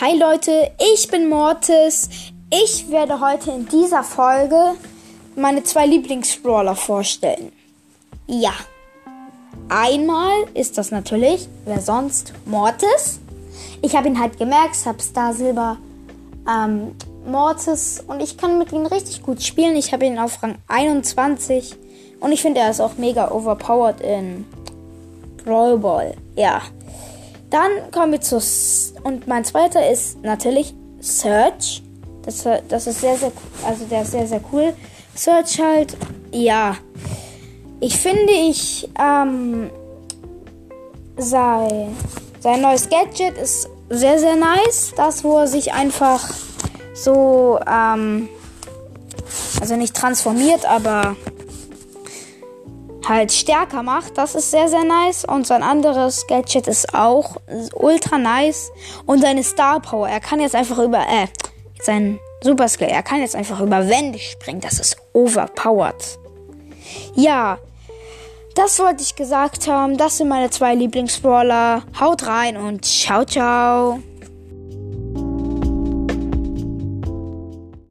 Hi Leute, ich bin Mortis. Ich werde heute in dieser Folge meine zwei Lieblingsbrawler vorstellen. Ja. Einmal ist das natürlich, wer sonst, Mortis. Ich habe ihn halt gemerkt, ich habe Star Silber ähm, Mortis und ich kann mit ihm richtig gut spielen. Ich habe ihn auf Rang 21 und ich finde, er ist auch mega overpowered in Brawl Ball. Ja. Dann kommen wir zu. Und mein zweiter ist natürlich Search. Das, das ist sehr, sehr Also der ist sehr, sehr cool. Search halt. Ja. Ich finde, ich. Ähm, sei, sein neues Gadget ist sehr, sehr nice. Das, wo er sich einfach so. Ähm, also nicht transformiert, aber halt stärker macht. Das ist sehr, sehr nice. Und sein anderes Gadget ist auch ultra nice. Und seine Star Power. Er kann jetzt einfach über, äh, sein Super Skill. Er kann jetzt einfach über Wände springen. Das ist overpowered. Ja. Das wollte ich gesagt haben. Das sind meine zwei Lieblingsbrawler. Haut rein und ciao, ciao.